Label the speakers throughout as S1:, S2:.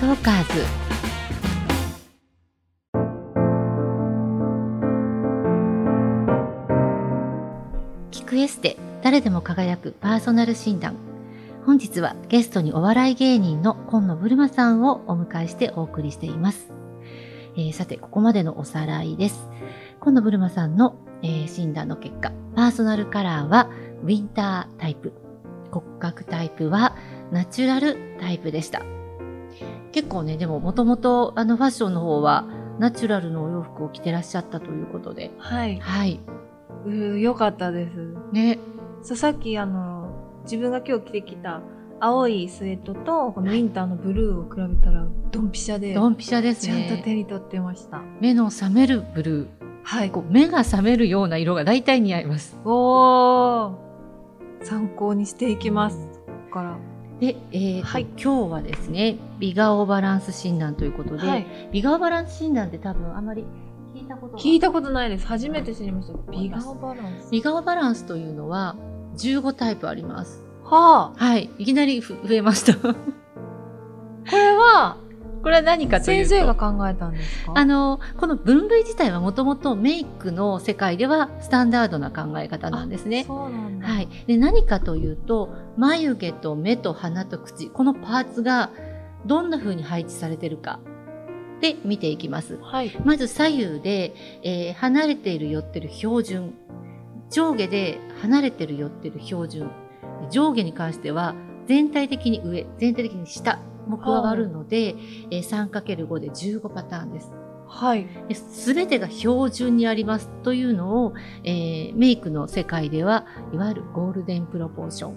S1: トーカーズ聞くエステ誰でも輝くパーソナル診断。本日はゲストにお笑い芸人の今野ブルマさんをお迎えしてお送りしています、えーさてここまでのおさらいです。今野ブルマさんの、えー診断の結果パーソナルカラーはウィンタータイプ骨格タイプはナチュラルタイプでした。結構ねでももともとあのファッションの方はナチュラルのお洋服を着てらっしゃったということで
S2: はい。
S1: はい
S2: うーよかったです。
S1: ね
S2: そうさっきあの、自分が今日着てきた青いスウェットと、このウィンターのブルーを比べたら、ドンピシャで、
S1: ドンピシャです
S2: ちゃんと
S1: ね
S2: 手に取ってました。
S1: 目の覚めるブルー
S2: はい。
S1: こう目が覚めるような色が大体似合います
S2: おー参考にしていきます。ここから。
S1: で、えーと
S2: はい
S1: 今日はですね美顔バランス診断ということで、
S2: はい。
S1: 美顔バランス診断って多分あまり聞いたことが
S2: 聞いたことないです。初めて知りました。美顔バランス。
S1: 美顔バランスというのは15タイプあります
S2: はあ。
S1: はいいきなりふ増えましたこ
S2: これは、
S1: れは何かというと
S2: 先生が考えたんですか？
S1: あのこの分類自体はもともとメイクの世界ではスタンダードな考え方なんですね。
S2: そうなんだ。
S1: はい、で何かというと眉毛と目と鼻と口このパーツがどんな風に配置されてるかで見ていきます。
S2: はい。
S1: まず左右で、えー離れている寄ってる標準上下で離れてる寄ってる標準上下に関しては全体的に上全体的に下も加わるので、えー 3×5 で15パターンです。
S2: はい。
S1: すべてが標準にありますというのを、えーメイクの世界ではいわゆるゴールデンプロポーション。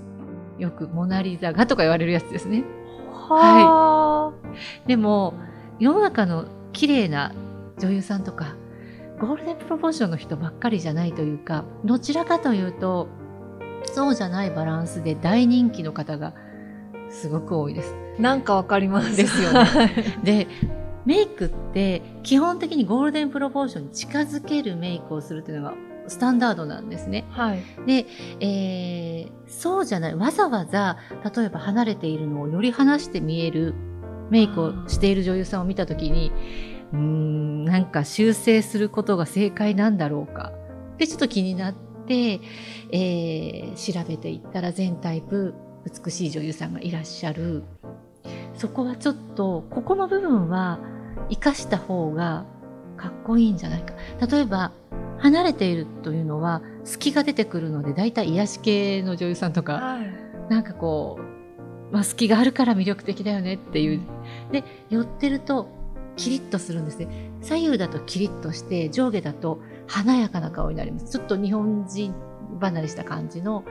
S1: よくモナリザがとか言われるやつですね。
S2: は
S1: でも世の中の綺麗な女優さんとかゴールデンプロポーションの人ばっかりじゃないというかどちらかというとそうじゃないバランスで大人気の方がすごく多いです
S2: あ。なんかわかります。
S1: ですよね でメイクって基本的にゴールデンプロポーションに近づけるメイクをするというのがスタンダードなんですね。
S2: はい。
S1: で、えーそうじゃないわざわざ例えば離れているのをより離して見えるメイクをしている女優さんを見た時にうーんなんか修正することが正解なんだろうかでちょっと気になって、えー調べていったら全タイプ美しい女優さんがいらっしゃる。そこはちょっとここの部分は生かした方がかっこいいんじゃないか。例えば離れているというのは隙が出てくるので大体癒し系の女優さんとか
S2: はい。
S1: なんかこう、まあ、隙があるから魅力的だよねっていう。で寄ってるとキリッとするんですね。左右だとキリッとして上下だと華やかな顔になります。ちょっと日本人離れした感じの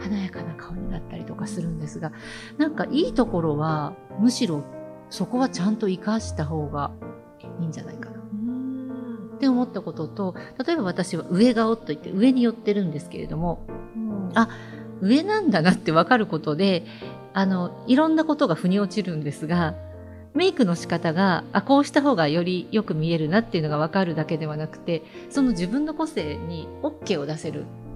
S1: 華やかな顔になったりとかするんですがなんかいいところはむしろそこはちゃんと生かした方がいいんじゃないかなって思ったことと例えば私は上顔といって上に寄ってるんですけれども
S2: うん
S1: あ上なんだなって分かることであのいろんなことが腑に落ちるんですがメイクの仕方があこうした方がよりよく見えるなっていうのが分かるだけではなくてその自分の個性に OK を出せる
S2: はい。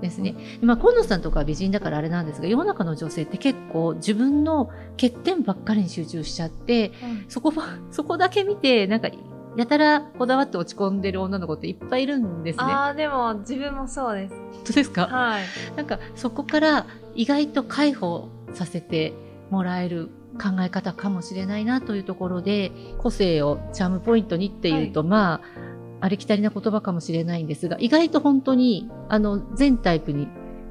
S1: ですね。まあ、今野さんとかは美人だからあれなんですが世の中の女性って結構自分の欠点ばっかりに集中しちゃって
S2: はい。
S1: そこば そこだけ見てなんかやたらこだわって落ち込んでる女の子っていっぱいいるんですね。
S2: ああ、でも自分もそうです。
S1: 本当ですか？
S2: はい。
S1: なんかそこから意外と解放させてもらえる考え方かもしれないなというところで個性をチャームポイントにっていうと、まあありきたりな言葉かもしれないんですが意外と本当にあの全タイプに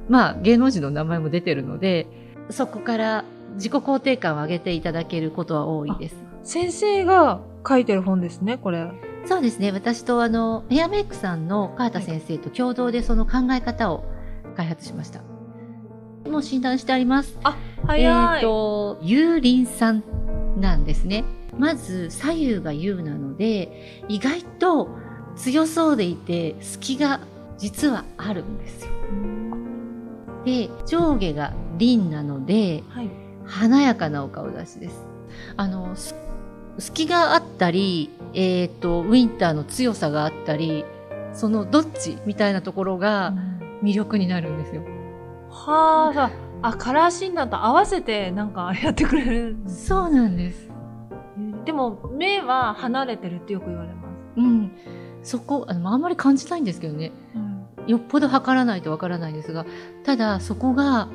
S1: まあ芸能人の名前も出てるのでそこから自己肯定感を上げていただけることは多いです。
S2: 先生が書いてる本ですね、これ。
S1: そうですね私とあのヘアメイクさんの川田先生と共同でその考え方を開発しました。もう診断してあります。
S2: 早い。
S1: えー、と有輪酸なんですねまず左右が有なので意外と強そうでいて隙が実はあるんですよで上下が輪なので
S2: はい。
S1: 華やかなお顔出しですあのす隙があったり、えー、とウィンターの強さがあったりそのどっちみたいなところが魅力になるんですよ
S2: はあ、あ、カラー診断と合わせてなんかやってくれる。
S1: そうなんです
S2: へでも目は離れてるってよく言われます。
S1: うん、そこあのあんまり感じないんですけどねよっぽど測らないとわからないですがただそこが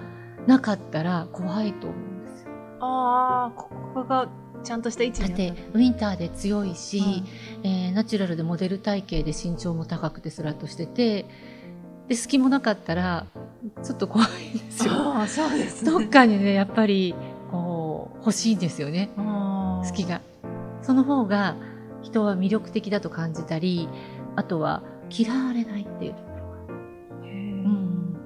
S1: なかったら怖いと思うんですよ。
S2: ああ、ここがちゃんとした位置
S1: だってウィンターで強いし、
S2: うん
S1: えーナチュラルでモデル体型で身長も高くてスラッとしててで隙もなかったらちょっと怖いんですよ。
S2: ああ、そうですね。
S1: どっかにねやっぱりこう欲しいんですよね
S2: あー
S1: 好きが。その方が人は魅力的だと感じたりあとは嫌われないっていうところが、うん、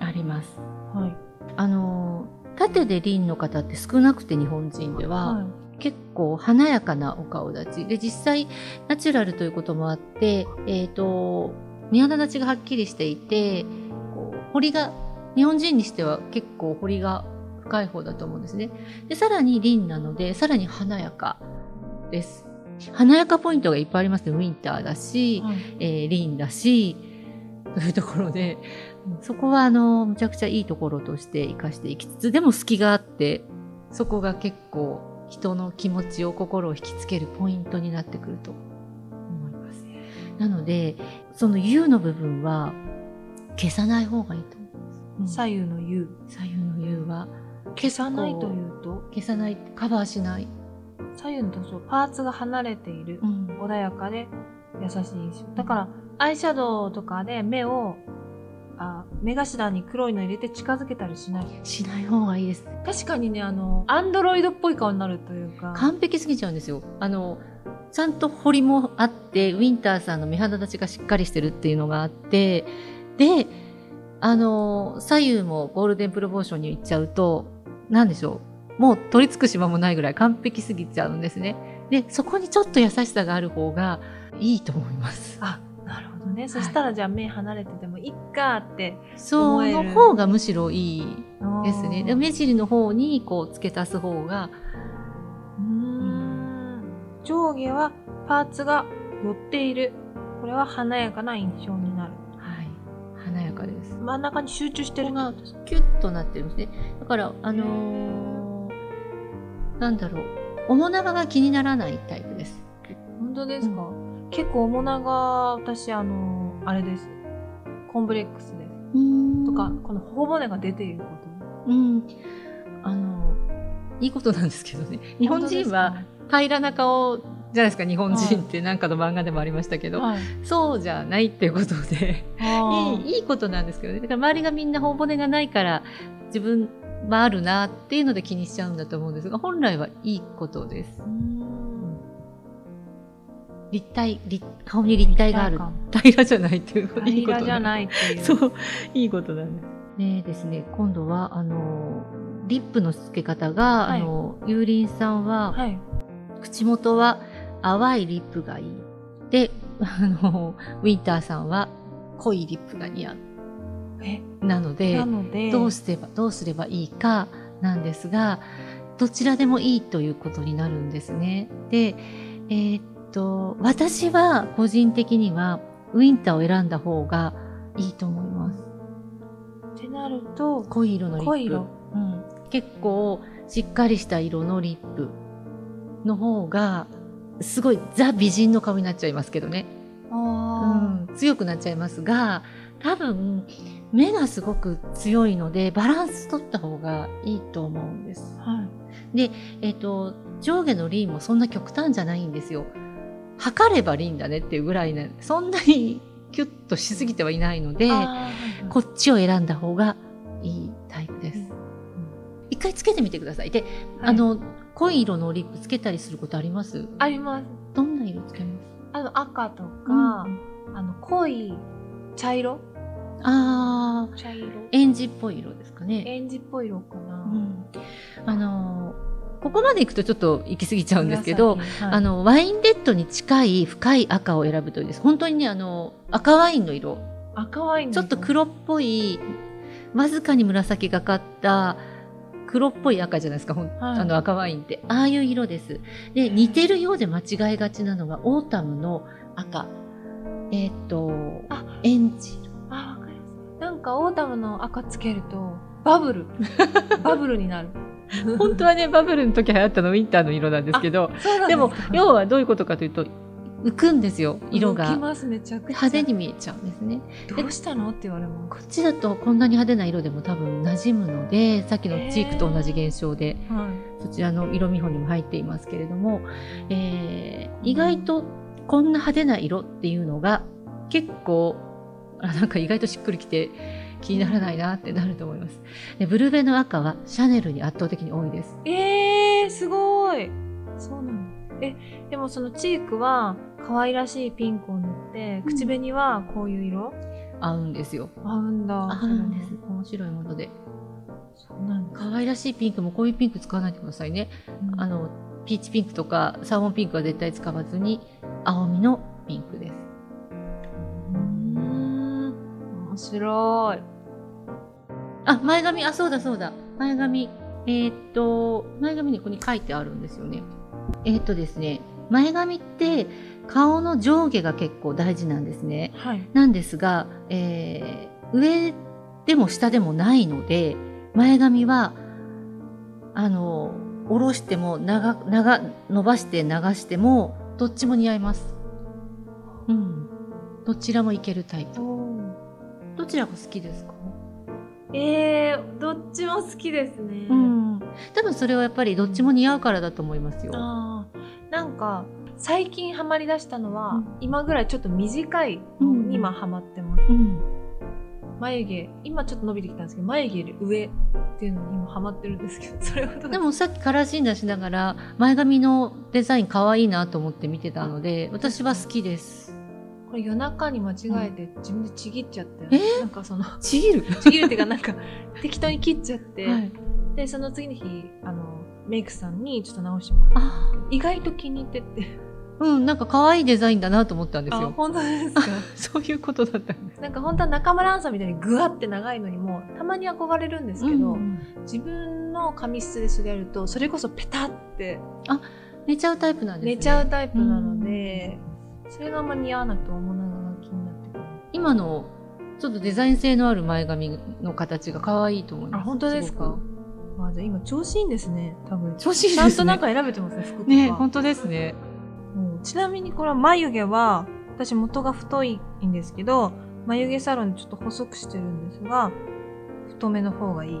S1: あります。
S2: はい。
S1: あの縦で輪の方って少なくて日本人では、
S2: はい。
S1: 結構華やかなお顔立ち。で実際ナチュラルということもあって、えー、と目鼻立ちがはっきりしていてこう彫りが日本人にしては結構彫りが深い方だと思うんですね。でさらに輪なのでさらに華やかです華やかポイントがいっぱいありますねウィンターだし、
S2: はい
S1: えーリンだしというところでそこはあのむちゃくちゃいいところとして生かしていきつつでも隙があってそこが結構人の気持ちを心を引きつけるポイントになってくると思います。なのでその U の部分は消さない方がいいと思います。
S2: 左右の U。
S1: 左右の U は
S2: 消さないというと、
S1: 消さないカバーしない。
S2: 左右のパーツが離れている。
S1: うん
S2: 穏やかで優しい印象。だから、アイシャドウとかで目を、あ目頭に黒いの入れて近づけたりしない。
S1: しない方がいいです。
S2: 確かにね、あの、アンドロイドっぽい顔になるというか。
S1: 完璧すぎちゃうんですよ。あのちゃんと彫りもあってウィンターさんの目鼻立ちがしっかりしてるっていうのがあってであの左右もゴールデンプロポーションに行っちゃうと何でしょうもう取り付く島もないぐらい完璧すぎちゃうんですね。でそこにちょっと優しさがある方がいいと思います。
S2: あ、なるほどね。そしたらじゃあ目離れててもいっかって。
S1: その方がむしろいいですね。で
S2: う
S1: 目尻の方にこう付け足す方が
S2: ーん上下はパーツが寄っている。これは華やかな印象になる。
S1: はい華やかです。
S2: 真ん中に集中してる
S1: がキュッとなってるんですね。だから、あのーなんだろう、面長が気にならないタイプです。
S2: 本当ですか、結構面長、私、あの、あれです。コンプレックスです。とか、この頬骨が出ているこ
S1: うん、あの、いいことなんですけどね。日
S2: と。
S1: 本人は平らな顔じゃないですか、日本人ってなんかの漫画でもありましたけど、
S2: はい、
S1: そうじゃないっていうことで、
S2: あ
S1: いいいいことなんですけどね。だから周りがみんな頬骨がないから、自分はあるなっていうので気にしちゃうんだと思うんですが、本来はいいことです立体、立顔に立体がある。平らじゃないっていういい
S2: じゃ
S1: い。
S2: ないっていう。
S1: そう、いいことなんです。ねですね、今度は、あの、リップの付け方が、
S2: はい
S1: あの、ゆうりんさんは、
S2: はい。
S1: 口元は淡いリップがいい。で、あの、ウィンターさんは濃いリップが似合う。
S2: え、
S1: なのでどうすれば、どうすればいいかなんですが、どちらでもいいということになるんですね。で、えーっと、私は個人的にはウィンターを選んだ方がいいと思います。
S2: ってなると、
S1: 濃い色のリップ。
S2: 濃い色。
S1: うん。結構しっかりした色のリップの方が、すごいザ美人の顔になっちゃいますけどね。
S2: あ
S1: うん、強くなっちゃいますが多分目がすごく強いのでバランス取った方がいいと思うんです
S2: あ、。はい。
S1: えっ、と上下のリンもそんな極端じゃないんですよ。測ればリンだねっていうぐらいねそんなにキュッとしすぎてはいないのでこっちを選んだ方がいいタイプです。うん一回つけてみてください。で、
S2: はい
S1: あの濃い色のリップつけたりすることあります？
S2: あります。
S1: どんな色つけます？
S2: あの赤とか、
S1: うん
S2: あの濃い茶色
S1: あー。
S2: 茶色。
S1: エンジっぽい色ですかね。
S2: エンジっぽい色かな。
S1: うん。あのーここまでいくとちょっと行き過ぎちゃうんですけど、
S2: 紫はい。
S1: あのワインレッドに近い深い赤を選ぶといいです。本当にねあの赤ワインの色。
S2: 赤ワインの
S1: ちょっと黒っぽいわずかに紫がかった黒っぽい赤じゃないですか、
S2: はい。
S1: あの赤ワインって。ああいう色です。で似てるようで間違いがちなのがオータムの赤。えっ、と
S2: あ。
S1: エンジ
S2: かオータムの赤つけると、バブル。バブルになる。
S1: 本当はねバブルの時流行ったのウィンターの色なんですけどでも要はどういうことかというと浮くんですよ色が。派手に見えちゃうんですね。
S2: どうしたの？って言われ
S1: ます。こっちだとこんなに派手な色でも多分馴染むのでさっきのチークと同じ現象で、はい、そちらの色見本にも入っていますけれども、えー、意外とこんな派手な色っていうのが結構あなんか意外としっくりきて気にならないなってなると思います。でブルベの赤はシャネルに圧倒的に多いです。
S2: えー、すごいそうなんだ。え、でもそのチークは可愛らしいピンクを塗って、口紅はこういう色、
S1: 合うんですよ。
S2: 合うんだ。
S1: 合うんです。面白いもので。そうなん可愛らしいピンクもこういうピンク使わないでくださいね。うん、あの、ピーチピンクとかサーモンピンクは絶対使わずに、青みのピンクです。
S2: 面白い。
S1: あ、前髪、あ、そうだそうだ。前髪。えー、っと、前髪にここに書いてあるんですよね。えー、っとですね、前髪って顔の上下が結構大事なんですね。はい、なんですが、えー、上でも下でもないので、前髪は、あの、下ろしても長、長、伸ばして流しても、どっちも似合います。うん。どちらもいけるタイプ。どちらが好きですか？
S2: えー、どっちも好きですね。
S1: うん。多分それはやっぱりどっちも似合うからだと思いますよ。
S2: あなんか、最近ハマりだしたのは、うん、今ぐらいちょっと短いのに今ハマってます。うん、眉毛、今ちょっと伸びてきたんですけど、眉毛より上っていうのに今ハマってるんですけど、それは
S1: でもさっきカラー診断しながら、前髪のデザイン可愛いなと思って見てたので、私は好きです。
S2: これ夜中に間違えて自分でちぎっちゃって、
S1: うん、
S2: なんかその
S1: ちぎる？
S2: ちぎるっていうかなんか適当に切っちゃって、はい、でその次の日あのメイクさんにちょっと直してもらった意外と気に入ってって。
S1: うん、なんか可愛いデザインだなと思ったんですよ。
S2: 本当ですか？
S1: そういうことだったんです。
S2: なんか本当は中村アンさんみたいにぐわって長いのにもたまに憧れるんですけど、うん、自分の髪質でそれやるとそれこそペタって。
S1: あ、寝ちゃうタイプなんですね。
S2: 寝ちゃうタイプなので、うんそれがあんま似合わなくて面長が気になってくる。
S1: 今のちょっとデザイン性のある前髪の形が可愛いと思います。
S2: あ本当ですか？あじゃ今調子いいんですね多分。
S1: 調子いいです
S2: ね。ちゃんとなんか選べてますね服とか。
S1: ね本当ですね、
S2: うん、ちなみにこれは眉毛は私元が太いんですけど眉毛サロンでちょっと細くしてるんですが太めの方がいい。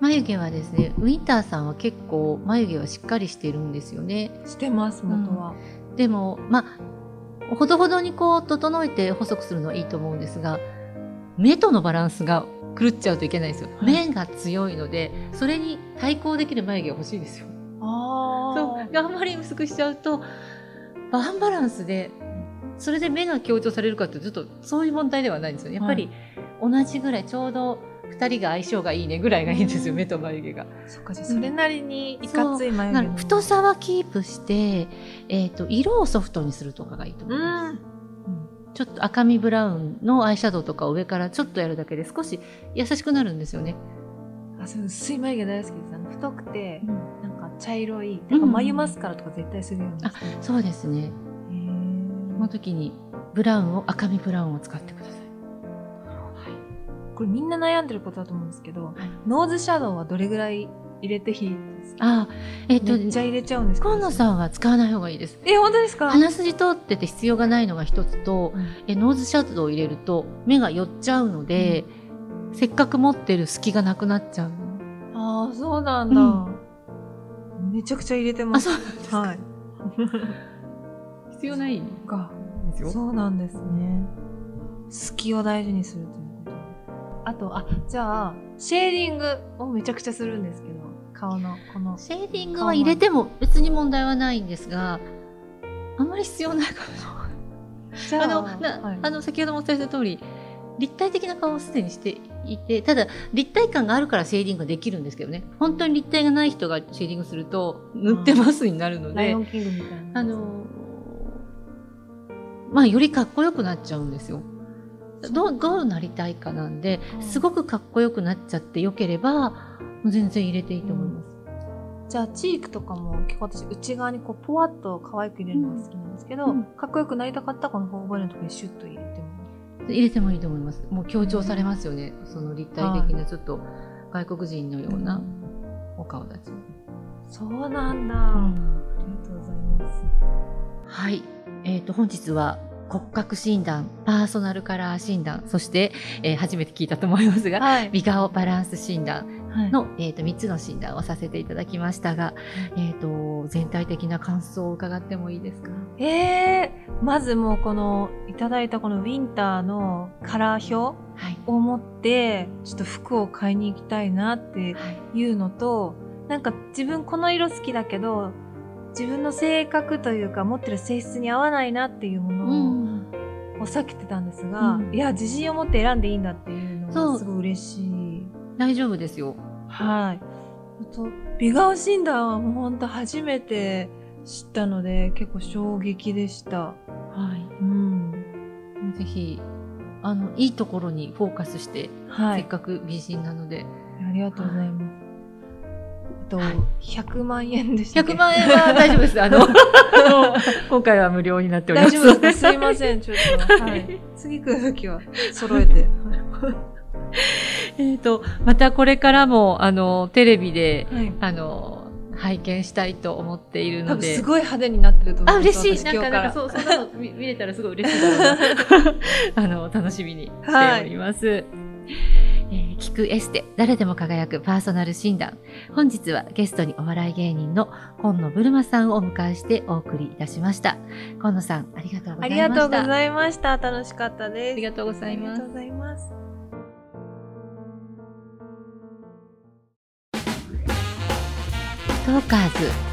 S1: 眉毛はですねウィンターさんは結構眉毛はしっかりしてるんですよね。
S2: してます元は、
S1: うん、でもまあほどほどにこう整えて細くするのはいいと思うんですが目とのバランスが狂っちゃうといけないんですよ、はい、目が強いのでそれに対抗できる眉毛が欲しいですよ。
S2: あ
S1: そう。あんまり薄くしちゃうとアンバランスでそれで目が強調されるかってちょっとそういう問題ではないんですよね。やっぱり同じぐらいちょうど2人が相性がいいねぐらいがいいんですよ、目と眉毛が。
S2: そっかじゃそれなりにいかつい眉毛、
S1: 太さはキープして、えーと、色をソフトにするとかがいいと思います。ちょっと赤みブラウンのアイシャドウとかを上からちょっとやるだけで少し優しくなるんですよね。
S2: あそう薄い眉毛大好きです。あの太くて、うん、なんか茶色い、なんか眉マスカラとか絶対するように、
S1: あそうですね。この時にブラウンを赤みブラウンを使ってください。
S2: これみんな悩んでることだと思うんですけど、はい、ノーズシャドウはどれぐらい入れていいです？か
S1: あえっ、
S2: と、めっちゃ入れちゃうんですか？
S1: 河野さんは使わない方がいいです。
S2: え、本当ですか？
S1: 鼻筋通ってて必要がないのが一つと、うん、え、ノーズシャドウを入れると目が寄っちゃうので、うん、せっかく持ってる隙がなくなっちゃう。
S2: ああ、そうなんだ、うん、めちゃくちゃ入れてます。
S1: あ、そうですはい。必要ないか。
S2: そうなんですね。隙を大事にするというあと、あ、じゃあ、シェーディングをめちゃくちゃするんですけど、顔の、この。
S1: シェーディングは入れても別に問題はないんですが、あんまり必要ないかも。あの、なはい、あの先ほどもお伝えした通り、立体的な顔をすでにしていて、ただ、立体感があるからシェーディングができるんですけどね。本当に立体がない人がシェーディングすると、塗ってますになるので、あの、まあ、よりかっこよくなっちゃうんですよ。どうどうなりたいかなんで、すごくかっこよくなっちゃってよければ全然入れていいと思います。
S2: うん、じゃあチークとかも結構私内側にこうポワッと可愛く入れるのが好きなんですけど、うん、かっこよくなりたかったらこの頬骨のところにシュッと入れても
S1: 入れてもいいと思います。もう強調されますよね。その立体的なちょっと外国人のような。お顔立ちも。
S2: そうなんだ、ありがとうございます
S1: はい。えっ、と、本日は骨格診断、パーソナルカラー診断、そして、えー初めて聞いたと思いますが、
S2: はい
S1: 美顔バランス診断
S2: はい
S1: の、えー、と3つの診断をさせていただきましたが、えー、と全体的な感想を伺ってもいいですか？
S2: えー、まずもうこのいただいたこのウィンターのカラー表
S1: はい。
S2: を持ってちょっと服を買いに行きたいなって
S1: はい。
S2: いうのとなんか自分この色好きだけど自分の性格というか持ってる性質に合わないなっていうも
S1: う
S2: の
S1: ん。
S2: を避けてたんですが、
S1: うん
S2: いや自信を持って選んでいいんだっていうのがすごい嬉しい。
S1: 大丈夫ですよ。
S2: はい。あと美顔診断はもう本当初めて知ったので結構衝撃でした。
S1: はい。
S2: うん。
S1: ぜひ、あの、いいところにフォーカスして、
S2: はい。
S1: せっかく美人なので。
S2: ありがとうございます。えっと、
S1: はい
S2: 100万円でしたっけ
S1: ？100万円は大丈夫です。あの、今回は無料になっております。
S2: 大丈夫ですかすいません、ちょっと。はい。次来るときは揃えて。
S1: えっと、またこれからも、あの、テレビで、
S2: はい。
S1: あの、拝見したいと思っているので。
S2: すごい派手になってると思
S1: あ、
S2: います。
S1: 嬉しい。なんか、なんか、そう、そんなの見見れたらすごい嬉しいだろうな。あの、楽しみにしております。えー聞くエステ、誰でも輝くパーソナル診断。本日はゲストにお笑い芸人の今野ブルマさんをお迎えしてお送りいたしました。今野さん、ありがとうござ
S2: あ
S1: いました。
S2: りがとうございました。楽しかったで
S1: す
S2: ありがとうございます。
S1: トーカーズ